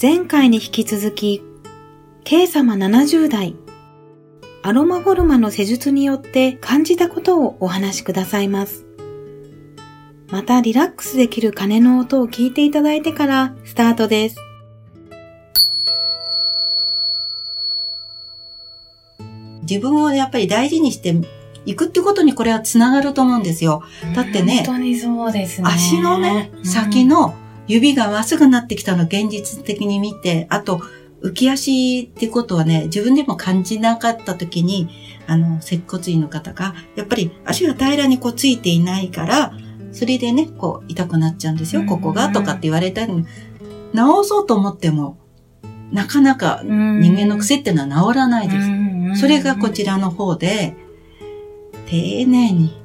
前回に引き続き、K 様70代、アロマフォルマの施術によって感じたことをお話しくださいます。またリラックスできる鐘の音を聞いていただいてからスタートです。自分をやっぱり大事にしていくってことにこれはつながると思うんですよ。だってね、本当にそうですね。足のね、先の指がまっすぐなってきたの現実的に見て、あと、浮き足ってことはね、自分でも感じなかった時に、あの、接骨院の方が、やっぱり足が平らにこうついていないから、それでね、こう痛くなっちゃうんですよ、ここが、とかって言われたり、治そうと思っても、なかなか人間の癖っていうのは治らないです。それがこちらの方で、丁寧に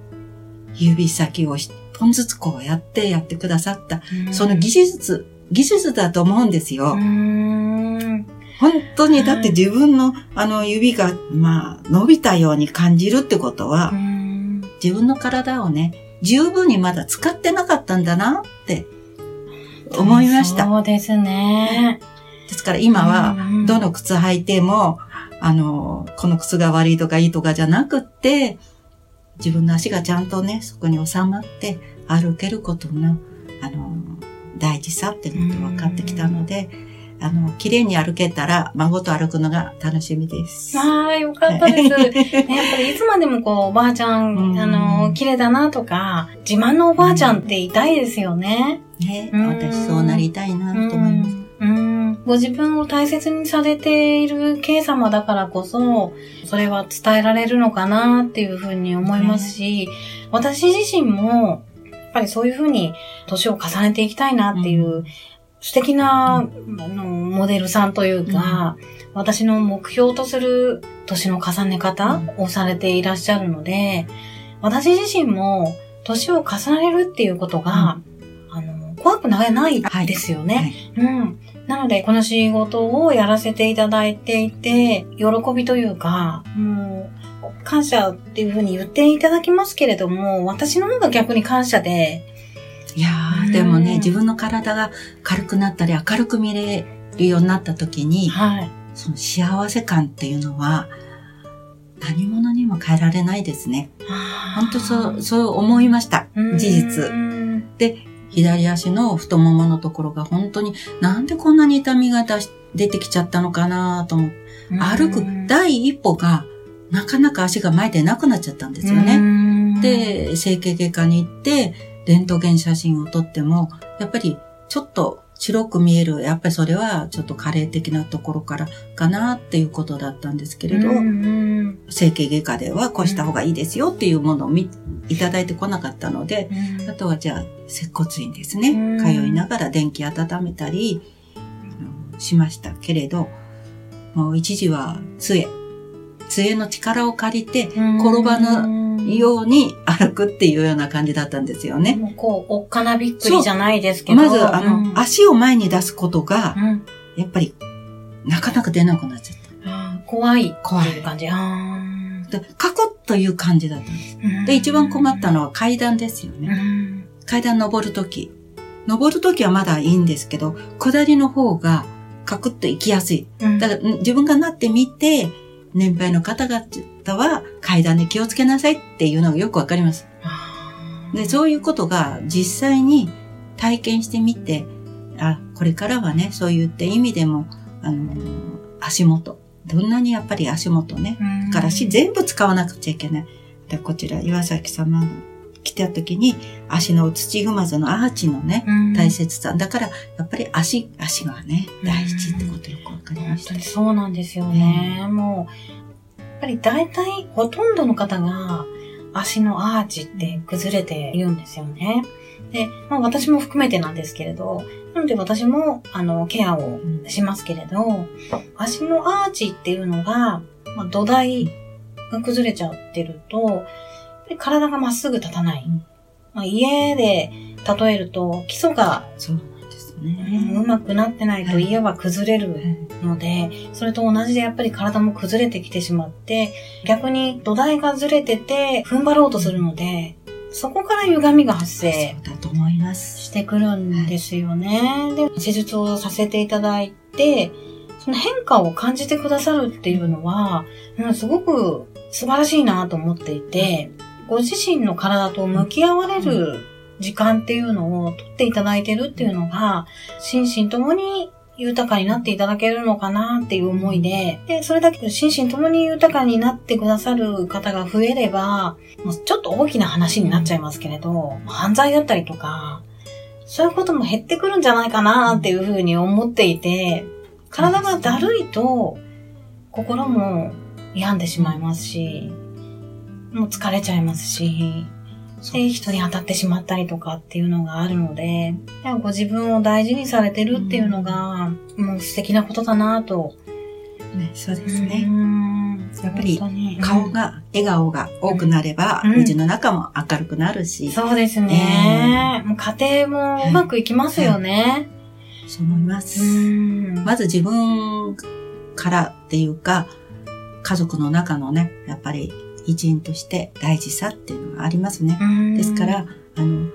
指先を本ずつこうやってやってくださった、その技術、技術だと思うんですよ。本当に、だって自分のあの指が、まあ、伸びたように感じるってことは、自分の体をね、十分にまだ使ってなかったんだなって思いました。そうですね。ですから今は、どの靴履いても、あの、この靴が悪いとかいいとかじゃなくって、自分の足がちゃんとね、そこに収まって歩けることの、あの、大事さっていうのが分かってきたので、あの、綺麗に歩けたら、孫と歩くのが楽しみです。ああ、よかったです。やっぱりいつまでもこう、おばあちゃん、うん、あの、綺麗だなとか、自慢のおばあちゃんっていたいですよね。ね、私そうなりたいなと思います。ご自分を大切にされている K 様だからこそ、それは伝えられるのかなっていうふうに思いますし、私自身も、ぱりそういうふうに年を重ねていきたいなっていう、素敵な、あのモデルさんというか、私の目標とする年の重ね方をされていらっしゃるので、私自身も年を重ねるっていうことが、あの、怖くないですよね。はいはい、うん。なので、この仕事をやらせていただいていて、喜びというか、もう、感謝っていうふうに言っていただきますけれども、私の方が逆に感謝で。いやー、でもね、自分の体が軽くなったり明るく見れるようになった時に、はい、その幸せ感っていうのは、何者にも変えられないですね。本当そう、そう思いました。事実。で、左足の太もものところが本当になんでこんなに痛みが出てきちゃったのかなと思って、歩く第一歩がなかなか足が前でなくなっちゃったんですよね。で、整形外科に行って、レントゲン写真を撮っても、やっぱりちょっと白く見える、やっぱりそれはちょっと加齢的なところからかなっていうことだったんですけれど、整形外科ではこうした方がいいですよっていうものをいただいてこなかったので、あとはじゃあ接骨院ですね、通いながら電気温めたりしましたけれど、もう一時は杖、杖の力を借りて転ばぬように歩くっていうような感じだったんですよね。もうこう、おっかなびっくりじゃないですけど。まず、あの、うん、足を前に出すことが、うん、やっぱり、なかなか出なくなっちゃった。怖い。怖い。感じ。で、カクッという感じだったんです。で、一番困ったのは階段ですよね。階段登るとき。登るときはまだいいんですけど、下りの方がカクッと行きやすい。だから、自分がなってみて、年配の方々は階段で気をつけなさいっていうのがよくわかります。で、そういうことが実際に体験してみて、あ、これからはね、そう言って意味でも、あの、足元。どんなにやっぱり足元ね。だから足全部使わなくちゃいけない。で、こちら、岩崎様の来た時に、足の土踏まずのアーチのね、大切さ。だから、やっぱり足、足がね、大事ってことよくわかりました。そうなんですよね。もう、やっぱり大体、ほとんどの方が、足のアーチって崩れているんですよね。で、まあ私も含めてなんですけれど、なので私も、あの、ケアをしますけれど、足のアーチっていうのが、まあ、土台が崩れちゃってると、体がまっすぐ立たない。まあ、家で例えると、基礎が、そうですね、うまくなってないと家は崩れるので、それと同じでやっぱり体も崩れてきてしまって、逆に土台がずれてて踏ん張ろうとするので、そこから歪みが発生だと思います。してくるんですよね。で、施術をさせていただいて、その変化を感じてくださるっていうのは、うん、すごく素晴らしいなと思っていて、ご自身の体と向き合われる時間っていうのをとっていただいてるっていうのが、心身ともに豊かになっていただけるのかなっていう思いで、で、それだけ心身ともに豊かになってくださる方が増えれば、もうちょっと大きな話になっちゃいますけれど、犯罪だったりとか、そういうことも減ってくるんじゃないかなっていうふうに思っていて、体がだるいと、心も病んでしまいますし、もう疲れちゃいますし、で、人に当たってしまったりとかっていうのがあるので、ご自分を大事にされてるっていうのが、もう素敵なことだなと。ね、そうですね。やっぱり顔が、笑顔が多くなれば、うん、家の中も明るくなるし。そうですね。えー、もう家庭もうまくいきますよね。そう思います。まず自分からっていうか、家族の中のね、やっぱり一員として大事さっていうのがありますね。ですから、あの、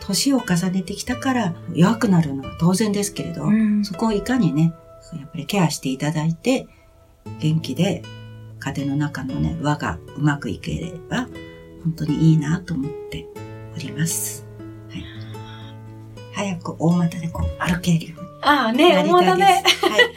年を重ねてきたから弱くなるのは当然ですけれど、そこをいかにね、やっぱりケアしていただいて、元気で家庭の中のね、輪がうまくいければ、本当にいいなと思っております。はい、早く大股でこう歩けるように。ああね、大股で。はい、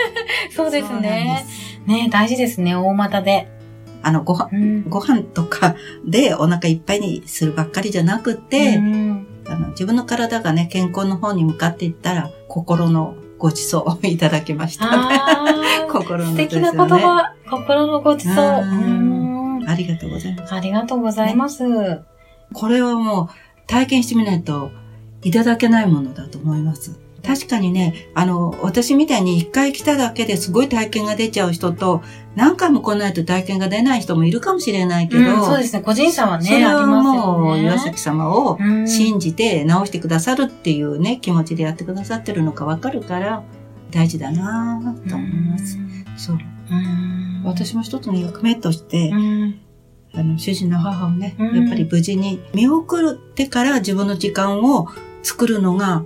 そうですね。ね大事ですね、大股で。あの、ご飯、うん、ご飯とかでお腹いっぱいにするばっかりじゃなくて、うん、あの自分の体がね、健康の方に向かっていったら、心のごちそうをいただきました、ね。心の、ね、素敵な言葉、心のごちそう。ありがとうございます。ありがとうございます。ね、これはもう体験してみないといただけないものだと思います。確かにね、あの、私みたいに一回来ただけですごい体験が出ちゃう人と、何回も来ないと体験が出ない人もいるかもしれないけど、うん、そうですね、個人差はね、それはもう、岩崎様を信じて直してくださるっていうね、気持ちでやってくださってるのかわかるから、大事だなと思います。そう。私も一つの役目として、あの、主人の母をね、やっぱり無事に見送ってから自分の時間を作るのが、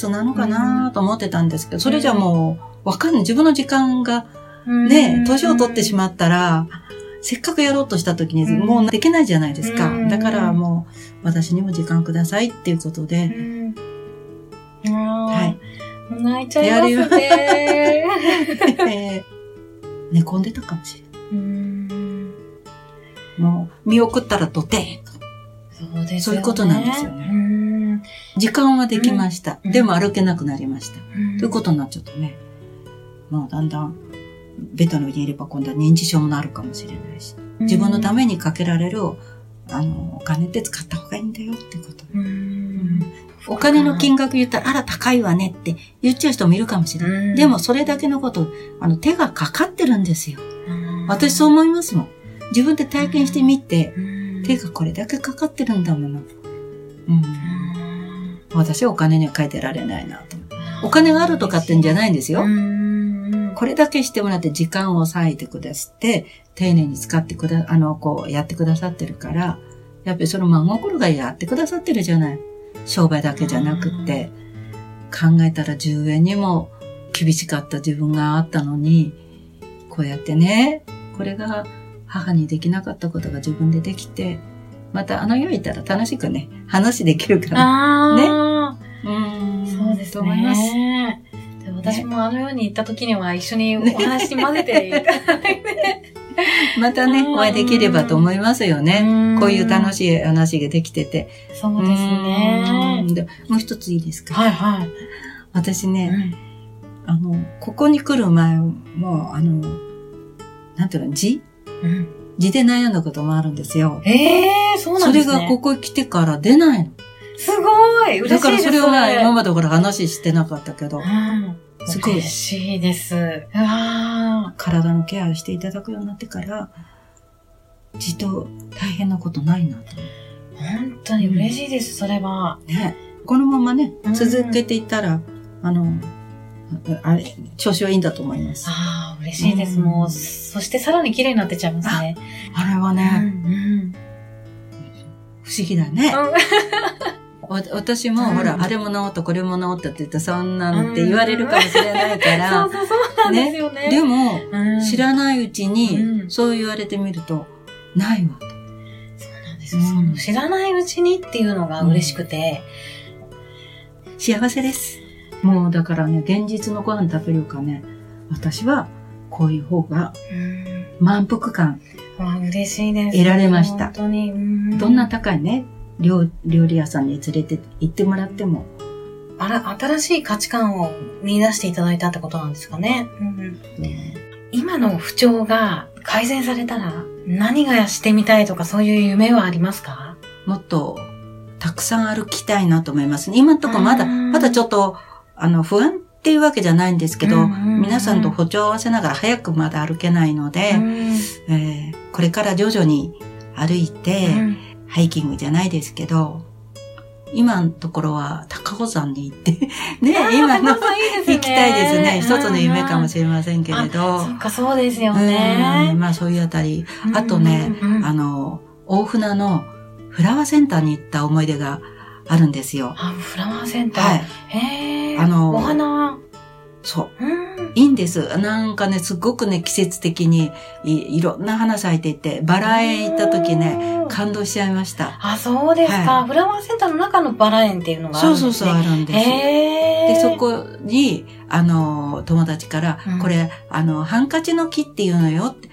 通なのかなと思ってたんですけど、それじゃもう、わかんない。自分の時間が、ね、年を取ってしまったら、せっかくやろうとした時に、もうできないじゃないですか。だからもう、私にも時間くださいっていうことで、はい。泣いちゃいますね。寝込んでたかもしれない。もう、見送ったらとてそうですそういうことなんですよね。時間はできました。うん、でも歩けなくなりました。うん、ということになっちゃうとね、もうだんだん、ベッドの上にいれば今度は認知症もなるかもしれないし、自分のためにかけられるあの、お金って使った方がいいんだよってこと。お金の金額言ったら、あら、高いわねって言っちゃう人もいるかもしれない。でも、それだけのこと、あの、手がかかってるんですよ。私そう思いますもん。自分で体験してみて、手がこれだけかかってるんだもの。うん私はお金には変えてられないなと。お金があるとかってんじゃないんですよ。これだけしてもらって時間を割いてくださって、丁寧に使ってくだ、あの、こう、やってくださってるから、やっぱりその真心がやってくださってるじゃない。商売だけじゃなくって、考えたら10円にも厳しかった自分があったのに、こうやってね、これが母にできなかったことが自分でできて、またあの世行ったら楽しくね、話できるから。ね。うん。そうと思います。ね、私もあのように行った時には一緒にお話に混ぜていただいて。またね、お会いできればと思いますよね。こういう楽しい話ができてて。そうですね。もう一ついいですか？はいはい。私ね、あの、ここに来る前も、あの、なんていうの、字、うん、字で悩んだこともあるんですよ。ええー、そうなんですね。それがここ来てから出ないの。すごい嬉しいですだからそれは今までほら話してなかったけど。うん、すごい。嬉しいです。体のケアしていただくようになってから、字と大変なことないなと。本当に嬉しいです、それは。ね。このままね、続けていったら、あの、あれ、調子はいいんだと思います。ああ、嬉しいです。うん、もう、そしてさらに綺麗になってちゃいますね。あれはね、うんうん、不思議だね。私も、ほら、あれも治った、これも治ったって言ったら、そんなんって言われるかもしれないから。そうそうそうなんですよね。でも、知らないうちに、そう言われてみると、ないわと。そうなんです知らないうちにっていうのが嬉しくて。幸せです。もうだからね、現実のご飯食べるかね、私はこういう方が満腹感嬉しいです。得られました。本当に。どんな高いね、料料理屋さんに連れて行ってもらっても。あら、新しい価値観を見出していただいたってことなんですかね。うんね今の不調が改善されたら何がしてみたいとかそういう夢はありますか？もっとたくさん歩きたいなと思いますね。今のとこまだ、まだちょっとあの、不安っていうわけじゃないんですけど、うんうんうん、皆さんと歩調を合わせながら早くまだ歩けないので、うん、えー、これから徐々に歩いて、うん、ハイキングじゃないですけど、今のところは高尾山に行って ね、今の、ね、行きたいですね。一つの夢かもしれませんけれど。そっか、そうですよね。まあそういうあたり。あとね、うんうんうん、あの、大船のフラワーセンターに行った思い出があるんですよ。あ、フラワーセンター。はい。へあの、お花。そう。いいんです。なんかね、すごくね、季節的にいいろんな花咲いていて、バラ園行った時ね、感動しちゃいました。あ、そうですか、はい、フラワーセンターの中のバラ園っていうのがあるんですね。そうそうそう、あるんです。で、そこに、あの、友達から、うん、これ、あの、ハンカチの木っていうのよって、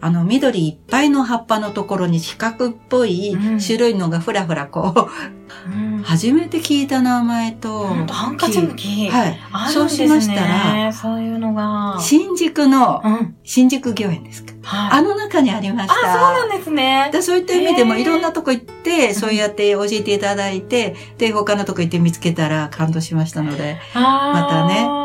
あの、緑いっぱいの葉っぱのところに四角っぽい白いのがふらふらこう、うん、初めて聞いた名前と、ハンカチムキ。はい。そうしましたら、そういうのが、新宿の、新宿御苑ですか、はい、あの中にありました。あ、そうなんですね。そういった意味でもいろんなとこ行って、そうやって教えていただいて、で、他のとこ行って見つけたら感動しましたので、またね、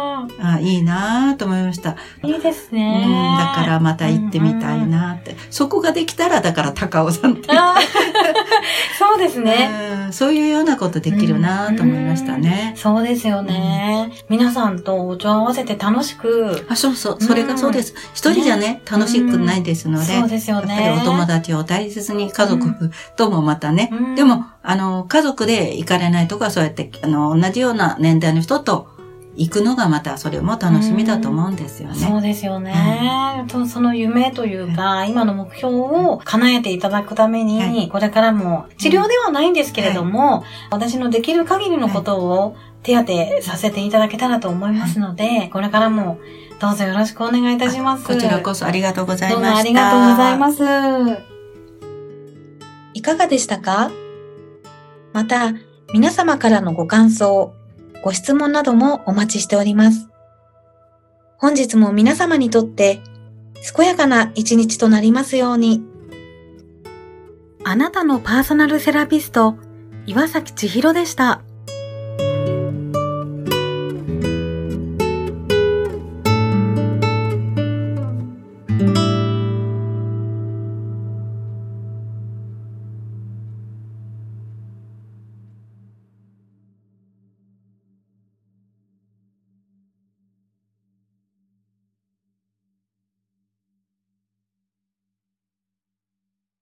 あいいなと思いました。いいですね、うん。だからまた行ってみたいなって。うんうん、そこができたら、だから高尾さんって。そうですね、うん。そういうようなことできるなと思いましたね。そうですよね。皆さんとお茶を合わせて楽しく。あ、そうそう。それがそうです。一人じゃね、楽しくないですので。そうですよね。やっぱりお友達を大切に家族ともまたね。でも、あの、家族で行かれないとか、そうやって、あの、同じような年代の人と行くのがまたそれも楽しみだと思うんですよね。そうですよね、うん、その夢というか、今の目標を叶えていただくために、はい、これからも治療ではないんですけれども、はい、私のできる限りのことを手当てさせていただけたらと思いますので、はい、これからもどうぞよろしくお願いいたします。こちらこそありがとうございました。どうもありがとうございます。いかがでしたか？また、皆様からのご感想、ご質問などもお待ちしております。本日も皆様にとって健やかな一日となりますように。あなたのパーソナルセラピスト、岩崎千尋でした。